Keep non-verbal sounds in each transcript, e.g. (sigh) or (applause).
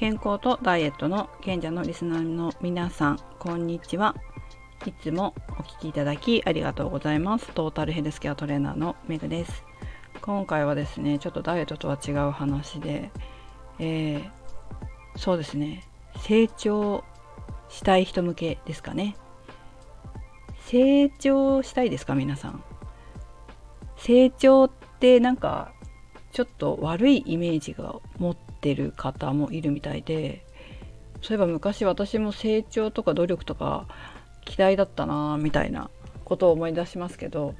健康とダイエットの賢者のリスナーの皆さんこんにちは。いつもお聞きいただきありがとうございます。トータルヘルスケアトレーナーのメグです。今回はですねちょっとダイエットとは違う話で、えー、そうですね。成長したい人向けですかね。成長したいですか皆さん。成長ってなんかちょっと悪いイメージが持ってる方もいるみたいでそういえば昔私も成長とか努力とか嫌いだったなみたいなことを思い出しますけど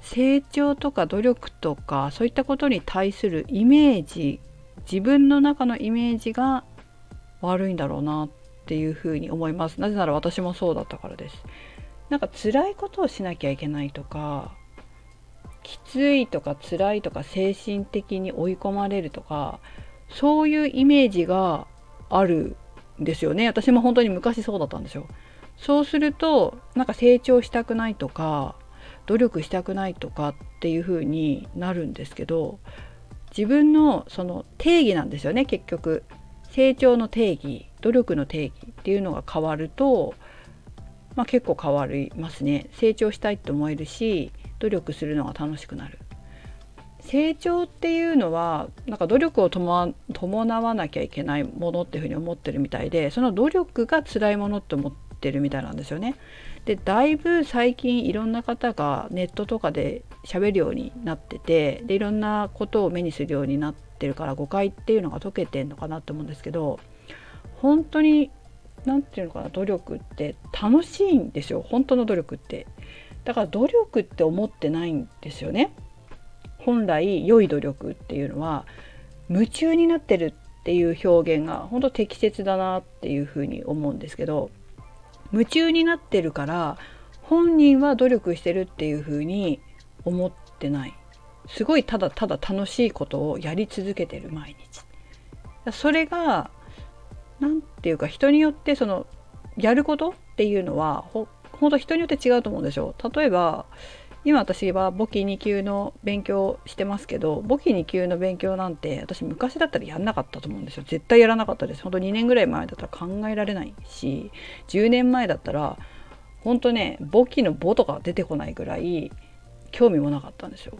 成長とか努力とかそういったことに対するイメージ自分の中のイメージが悪いんだろうなっていうふうに思います。なぜなら私もそうだったからです。なんか辛いことをしなきゃいけないとかきついとか辛いとか精神的に追い込まれるとかそういうイメージがあるんですよね。私も本当に昔そうだったんですよ。そうするとなんか成長したくないとか努力したくないとかっていう風になるんですけど自分のその定義なんですよね結局。成長の定義努力の定義っていうのが変わると、まあ、結構変わりますね。成長したいって思えるし努力するのが楽しくなる成長っていうのはなんか努力を伴わなきゃいけないものっていうふうに思ってるみたいでその努力が辛いものって思ってるみたいなんですよね。でだいぶ最近いろんな方がネットとかで喋るようになっててでいろんなことを目にするようになってるから誤解っていうのが解けてんのかなと思うんですけど本当に何て言うのかな努力って楽しいんですよ本当の努力って。だから努力って思ってないんですよね。本来良い努力っていうのは夢中になってるっていう表現が本当適切だなっていうふうに思うんですけど夢中になってるから本人は努力してるっていうふうに思ってないすごいただただ楽しいことをやり続けてる毎日それが何て言うか人によってそのやることっていうのは本当人によって違うと思うんですよ。例えば今私は簿記2級の勉強してますけど簿記2級の勉強なんて私昔だったらやんなかったと思うんですよ。絶対やらなかったです。本当2年ぐらい前だったら考えられないし10年前だったら本当ね簿記の簿とか出てこないぐらい興味もなかったんですよ。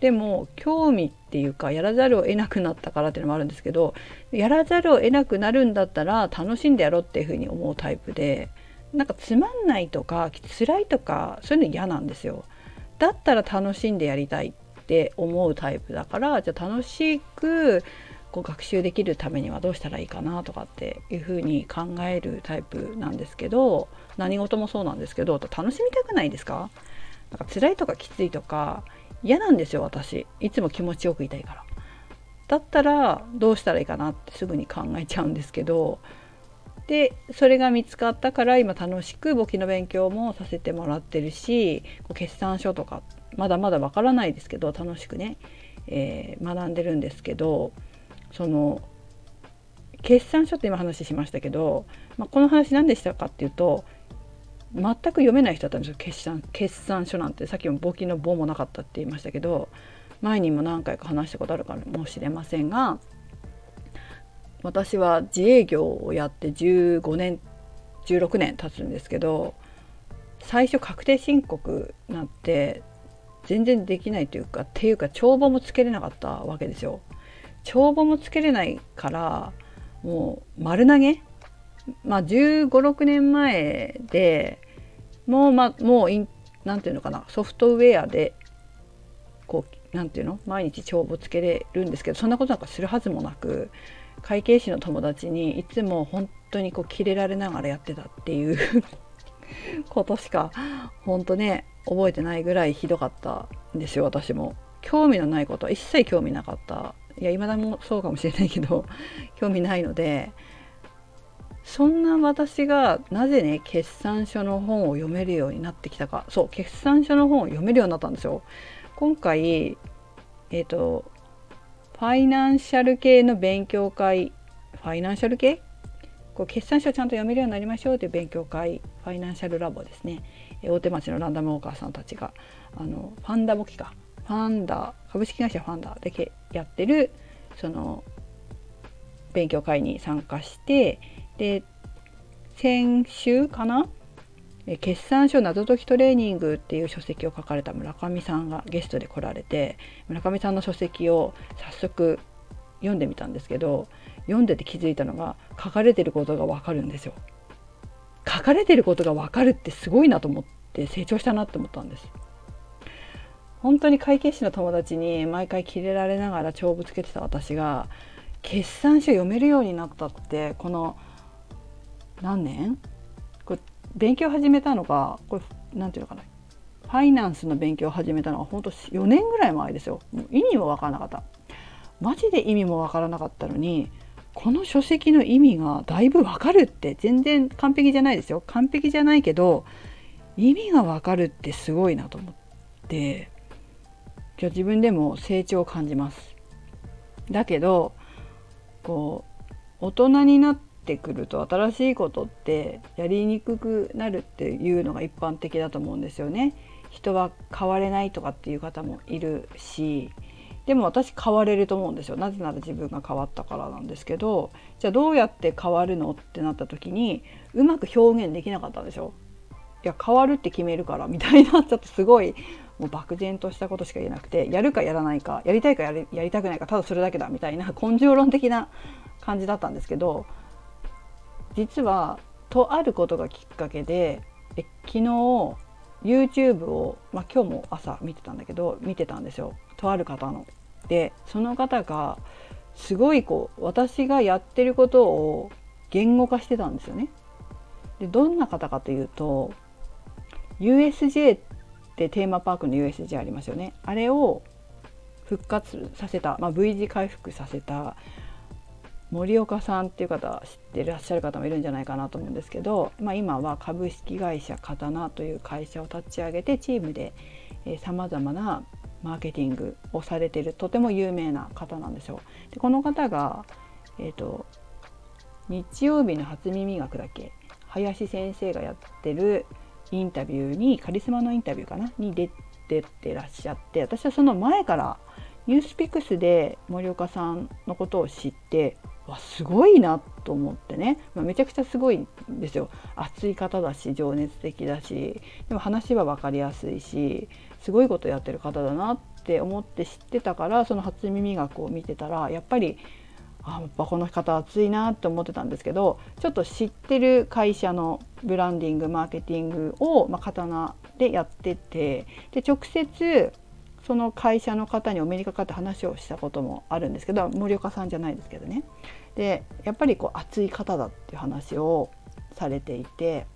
でも興味っていうかやらざるを得なくなったからっていうのもあるんですけどやらざるを得なくなるんだったら楽しんでやろうっていうふうに思うタイプでなんかつまんないとか辛いとかそういうの嫌なんですよ。だったら楽しんでやりたいって思うタイプだからじゃあ楽しくこう学習できるためにはどうしたらいいかなとかっていうふうに考えるタイプなんですけど何事もそうなんですけど楽しみたくないですか？なんか辛いとかきついとか嫌なんですよ私いつも気持ちよくいたいから。だったらどうしたらいいかなってすぐに考えちゃうんですけどでそれが見つかったから今楽しく簿記の勉強もさせてもらってるし決算書とかまだまだわからないですけど楽しくね、えー、学んでるんですけどその決算書って今話しましたけど、まあ、この話何でしたかっていうと全く読めない人だったんですよ決算決算書なんて。さっきも簿記の簿もなかったって言いましたけど前にも何回か話したことあるかもしれませんが私は自営業をやって15年16年経つんですけど最初確定申告なって全然できないというかっていうか帳簿もつけれなかったわけですよ。帳簿もつけれないからもう丸投げまあ1 5 6年前でもうまあもう何て言うのかなソフトウェアでこう何て言うの毎日帳簿つけれるんですけどそんなことなんかするはずもなく会計士の友達にいつも本当にこうキレられながらやってたっていう (laughs) ことしか本当ね覚えてないぐらいひどかったんですよ私も。興味のないことは一切興味なかったいや未だもそうかもしれないけど (laughs) 興味ないのでそんな私がなぜね決算書の本を読めるようになってきたかそう決算書の本を読めるようになったんですよ。今回えっ、ー、とファイナンシャル系の勉強会ファイナンシャル系？こう決算書ちゃんと読めるようになりましょうという勉強会ファイナンシャルラボですね。大手町のランダムウォーカーさんたちがあのファンダ簿記か。ファンダ株式会社ファンダでやってるその勉強会に参加してで先週かな？決算書謎解きトレーニングっていう書籍を書かれた村上さんがゲストで来られて村上さんの書籍を早速読んでみたんですけど読んでて気づいたのが書かれてることがわかるんですよ。書かれてることがわかるってすごいなと思って成長したなって思ったんです。本当に会計士の友達に毎回キレられながら帳簿つけてた私が決算書読めるようになったってこの何年？勉強始めたのがこれ何て言うのかな。ファイナンスの勉強を始めたのは本当4年ぐらい前ですよ。意味も分からなかった。マジで意味も分からなかったのにこの書籍の意味がだいぶ分かるって全然完璧じゃないですよ。完璧じゃないけど意味が分かるってすごいなと思って今日自分でも成長を感じます。だけどこう大人になっててくると新しいことってやりにくくなるっていうのが一般的だと思うんですよね。人は変われないとかっていう方もいるしでも私変われると思うんですよ。なぜなら自分が変わったからなんですけどじゃあどうやって変わるのってなった時にうまく表現できなかったんでしょいや変わるって決めるからみたいな (laughs) ちょっとすごいもう漠然としたことしか言えなくてやるかやらないかやりたいかやりやりたくないかただそれだけだみたいな根性論的な感じだったんですけど実はとあることがきっかけでえ昨日 YouTube を、まあ、今日も朝見てたんだけど見てたんですよとある方の。でその方がすごいこう私がやってることを言語化してたんですよね。でどんな方かというと USJ ってテーマパークの USJ ありますよねあれを復活させた、まあ、V 字回復させた森岡さんっていう方知ってらっしゃる方もいるんじゃないかなと思うんですけど、まあ、今は株式会社刀という会社を立ち上げてチームでさまざまなマーケティングをされているとても有名な方なんですよ。でこの方が、えーと、日曜日の初耳学だけ林先生がやってるインタビューにカリスマのインタビューかなに出てってらっしゃって私はその前からニュースピックスで森岡さんのことを知ってわすごいなと思ってね、まあ、めちゃくちゃすごいんですよ。熱い方だし情熱的だし。でも話は分かりやすいしすごいことやってる方だなって思って知ってたからその初耳学を見てたらやっぱりあやっぱこの方熱いなって思ってたんですけどちょっと知ってる会社のブランディングマーケティングを、まあ、刀でやっててで直接その会社の方にお目にかかって話をしたこともあるんですけど森岡さんじゃないですけどね。でやっぱりこう熱い方だっていう話をされていて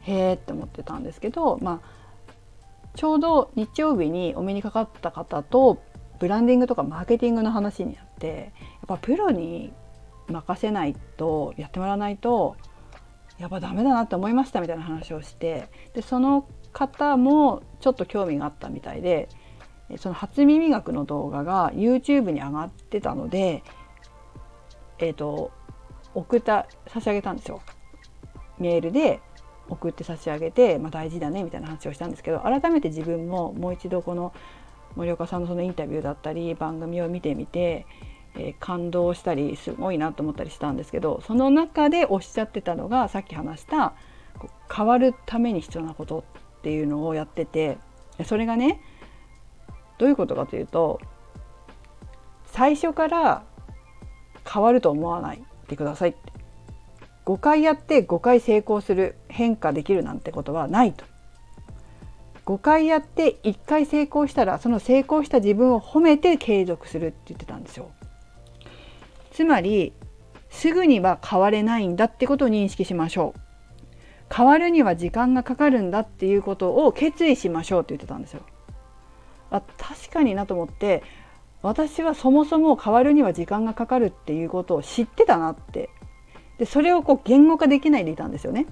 へえって思ってたんですけど、まあ、ちょうど日曜日にお目にかかった方とブランディングとかマーケティングの話になってやっぱプロに任せないとやってもらわないとやっぱダメだなって思いましたみたいな話をしてでその方もちょっと興味があったみたいでその初耳学の動画が YouTube に上がってたのでえっ、ー、と送った差し上げたんですよ。メールで送って差し上げて、まあ、大事だねみたいな話をしたんですけど改めて自分ももう一度この森岡さんのそのインタビューだったり番組を見てみて、えー、感動したりすごいなと思ったりしたんですけどその中でおっしゃってたのがさっき話した変わるために必要なことっていうのをやっててそれがねどういうことかというと最初から変わると思わないでくださいって5回やって5回成功する変化できるなんてことはないと5回やって1回成功したらその成功した自分を褒めて継続するって言ってたんですよ。つまりすぐには変われないんだってことを認識しましょう。変わるには時間がかかるんだっていうことを決意しましょうって言ってたんですよ。あ確かになと思って私はそもそも変わるには時間がかかるっていうことを知ってたなってでそれをこう言語化できないでいたんですよね。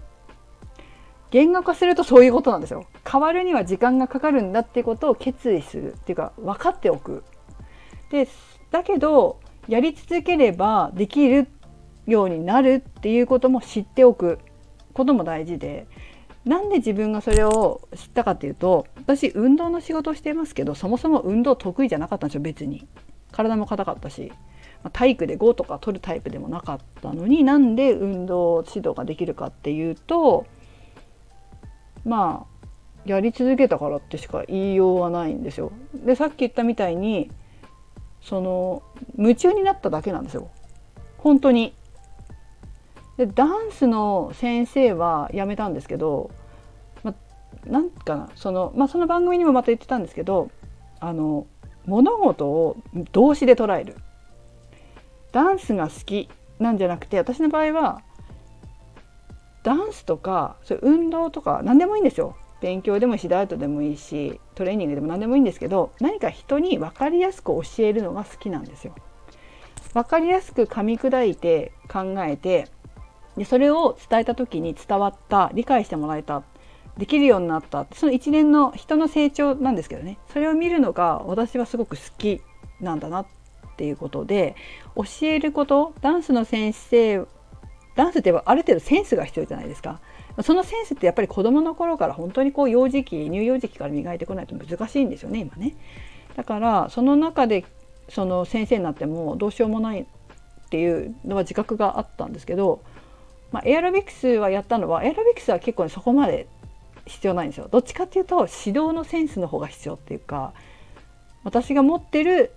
言語化するとそういうことなんですよ変わるには時間がかかるんだっていうことを決意するっていうか分かっておくでだけどやり続ければできるようになるっていうことも知っておくことも大事でなんで自分がそれを知ったかっていうと私運動の仕事をしていますけどそもそも運動得意じゃなかったんですよ別に体も硬かったし体育で5とか取るタイプでもなかったのになんで運動指導ができるかっていうとまあやり続けたからってしか言いようがないんですよ。でさっき言ったみたいにその夢中になっただけなんですよ本当に。でダンスの先生は辞めたんですけど、ま、なんかなその,、まあ、その番組にもまた言ってたんですけどあの物事を動詞で捉えるダンスが好きなんじゃなくて私の場合はダンスとかそういう運動とか何でもいいんですよ勉強でもいいしダイエットでもいいしトレーニングでも何でもいいんですけど何か人に分かりやすく教えるのが好きなんですよ。分かりやすく噛み砕いて考えてでそれを伝えた時に伝わった理解してもらえたできるようになったその一連の人の成長なんですけどねそれを見るのが私はすごく好きなんだなっていうことで教えることダンスの先生ダンスってある程度センスが必要じゃないですか。そのセンスってやっぱり子どもの頃から本当にこう幼児期乳幼児期から磨いてこないと難しいんですよね今ね。だからその中でその先生になってもどうしようもないっていうのは自覚があったんですけど、まあ、エアロビクスはやったのはエアロビクスは結構、ね、そこまで必要ないんですよ。どっちかっていうと指導のセンスの方が必要っていうか私が持ってる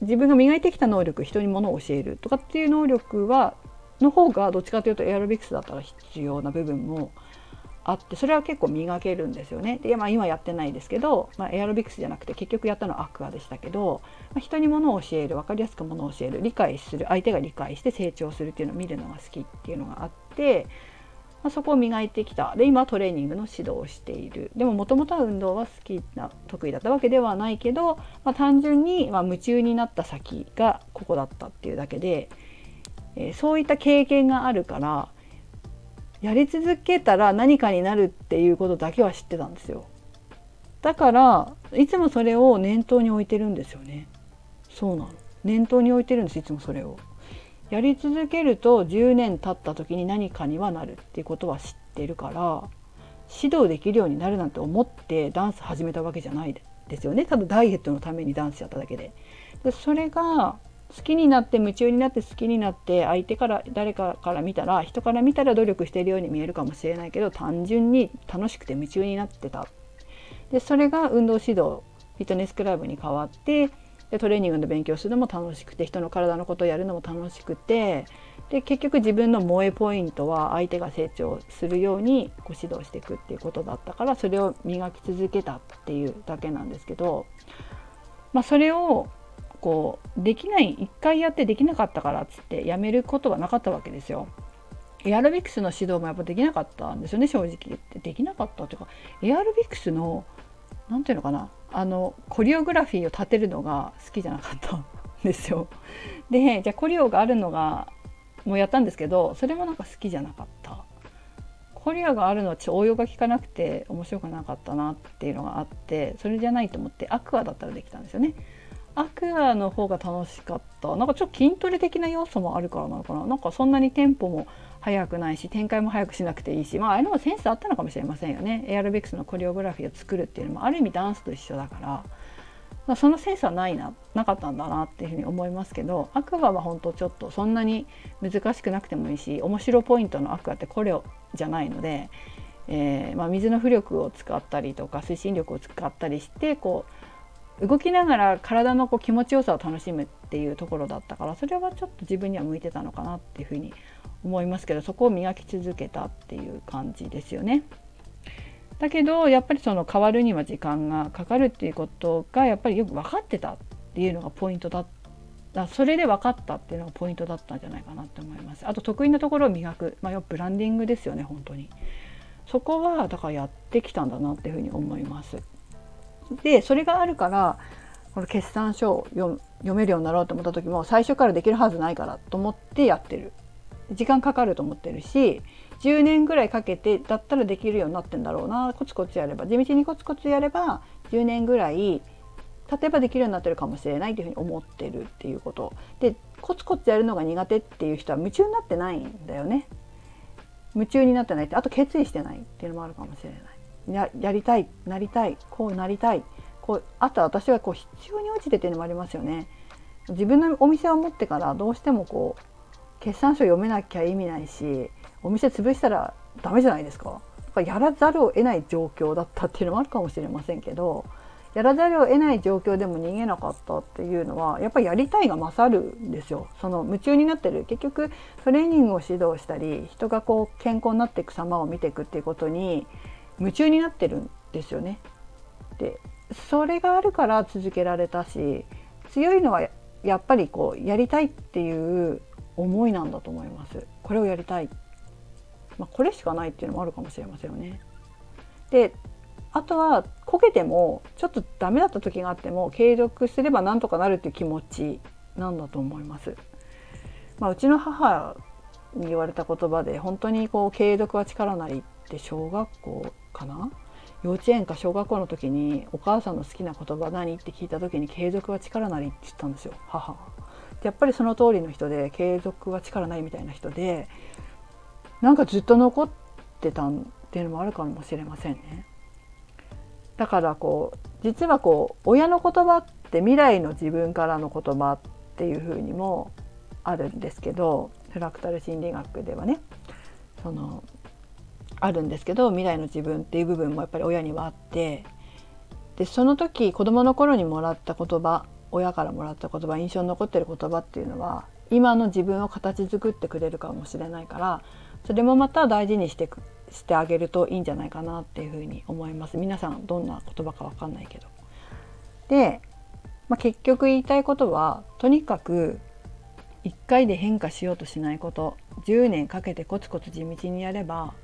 自分が磨いてきた能力人にものを教えるとかっていう能力はの方がどっちかというとエアロビクスだったら必要な部分もあってそれは結構磨けるんですよね。で、まあ、今やってないですけど、まあ、エアロビクスじゃなくて結局やったのはアクアでしたけど、まあ、人にものを教える分かりやすくものを教える理解する相手が理解して成長するっていうのを見るのが好きっていうのがあって、まあ、そこを磨いてきたで今トレーニングの指導をしているでももともとは運動は好きな得意だったわけではないけど、まあ、単純にま夢中になった先がここだったっていうだけで。えー、そういった経験があるからやり続けたら何かになるっていうことだけは知ってたんですよ。だからいつもそれを念頭に置いてるんですよね。そうなの。念頭に置いてるんですいつもそれを。やり続けると10年経った時に何かにはなるっていうことは知ってるから指導できるようになるなんて思ってダンス始めたわけじゃないですよね。ただダイエットのためにダンスやっただけで。でそれが好きになって夢中になって好きになって相手から誰かから見たら人から見たら努力しているように見えるかもしれないけど単純に楽しくて夢中になってた。でそれが運動指導フィットネスクラブに変わってでトレーニングの勉強するのも楽しくて人の体のことをやるのも楽しくてで結局自分の萌えポイントは相手が成長するようにご指導していくっていうことだったからそれを磨き続けたっていうだけなんですけど、まあ、それをこうできない一回やってできなかったからっつってやめることはなかったわけですよ。エアロビクスの指導もやっぱできなかったんですよね正直言ってできなかったというかエアロビクスの何ていうのかなあのコリオグラフィーを立てるのが好きじゃなかったんですよ。でじゃあコリオがあるのがもうやったんですけどそれもなんか好きじゃなかった。コリアがあるのはちょっと応用が効かなくて面白くなかったなっていうのがあってそれじゃないと思ってアクアだったらできたんですよね。アクアの方が楽しかった。なんかちょっと筋トレ的な要素もあるからなのかな。なんかそんなにテンポも速くないし展開も速くしなくていいし。まあああいうのもセンスあったのかもしれませんよね。エアロビクスのコリオグラフィーを作るっていうのもある意味ダンスと一緒だから、そのセンスはないななかったんだなっていうふうに思いますけどアクアは本当ちょっとそんなに難しくなくてもいいし面白ポイントのアクアってこれじゃないので、えー、まあ、水の浮力を使ったりとか推進力を使ったりしてこう動きながら体のこう気持ちよさを楽しむっていうところだったからそれはちょっと自分には向いてたのかなっていうふうに思いますけどそこを磨き続けたっていう感じですよね。だけどやっぱりその変わるには時間がかかるっていうことがやっぱりよく分かってたっていうのがポイントだったそれで分かったっていうのがポイントだったんじゃないかなって思います。あと得意なところを磨く、まあ、ブランディングですよね本当に。そこはだからやってきたんだなっていうふうに思います。でそれがあるからこの決算書を読めるようになろうと思った時も最初からできるはずないからと思ってやってる。時間かかると思ってるし10年ぐらいかけてだったらできるようになってんだろうな。コツコツやれば地道にコツコツやれば10年ぐらい例えばできるようになってるかもしれないというふうに思ってるっていうこと。でコツコツやるのが苦手っていう人は夢中になってないんだよね。夢中になってないってあと決意してないっていうのもあるかもしれない。ややりたいなりたいこうなりたいこうあとは私はこう必要に応じてっていうのもありますよね。自分のお店を持ってからどうしてもこう決算書読めなきゃ意味ないしお店潰したらダメじゃないですか。やらざるを得ない状況だったっていうのもあるかもしれませんけどやらざるを得ない状況でも逃げなかったっていうのはやっぱりやりたいが勝るんですよ。その夢中になってる。結局トレーニングを指導したり人がこう健康になっていく様を見ていくっていうことに夢中になってるんですよね。でそれがあるから続けられたし強いのはやっぱりこうやりたいっていう思いなんだと思います。これをやりたい、まあ、これしかないっていうのもあるかもしれませんよね。であとはこけてもちょっとダメだった時があっても継続すればなんとかなるっていう気持ちなんだと思います。まあ、うちの母に言われた言葉で本当にこう継続は力なりって小学校かな？幼稚園か小学校の時にお母さんの好きな言葉何って聞いた時に継続は力なりって言ったんですよ。母。やっぱりその通りの人で継続は力ないみたいな人でなんかずっと残ってたっていうのもあるかもしれませんね。だからこう実はこう親の言葉って未来の自分からの言葉っていうふうにもあるんですけどフラクタル心理学ではねそのあるんですけど未来の自分っていう部分もやっぱり親にはあってでその時子どもの頃にもらった言葉親からもらった言葉印象に残ってる言葉っていうのは今の自分を形作ってくれるかもしれないからそれもまた大事にしてしてあげるといいんじゃないかなっていうふうに思います皆さんどんな言葉か分かんないけど。で、まあ、結局言いたいことはとにかく1回で変化しようとしないこと10年かけてコツコツ地道にやれば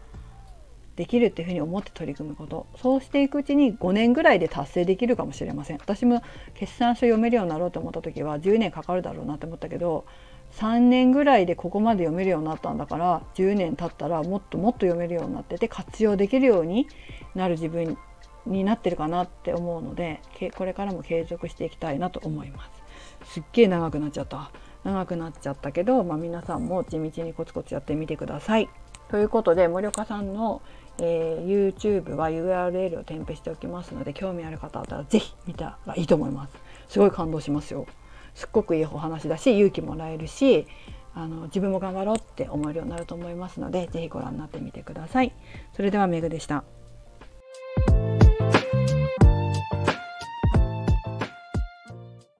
できるっていうふうに思って取り組むこと。そうしていくうちに5年ぐらいで達成できるかもしれません。私も決算書読めるようになろうと思った時は10年かかるだろうなって思ったけど3年ぐらいでここまで読めるようになったんだから10年経ったらもっともっと読めるようになってて活用できるようになる自分になってるかなって思うのでこれからも継続していきたいなと思います。すっげえ長くなっちゃった。長くなっちゃったけど、まあ、皆さんも地道にコツコツやってみてください。ということで森岡さんの、えー、YouTube は URL を添付しておきますので興味ある方だったら是非見たらいいと思います。すごい感動しますよ。すっごくいいお話だし勇気もらえるしあの自分も頑張ろうって思えるようになると思いますので是非ご覧になってみてください。それではメグでした。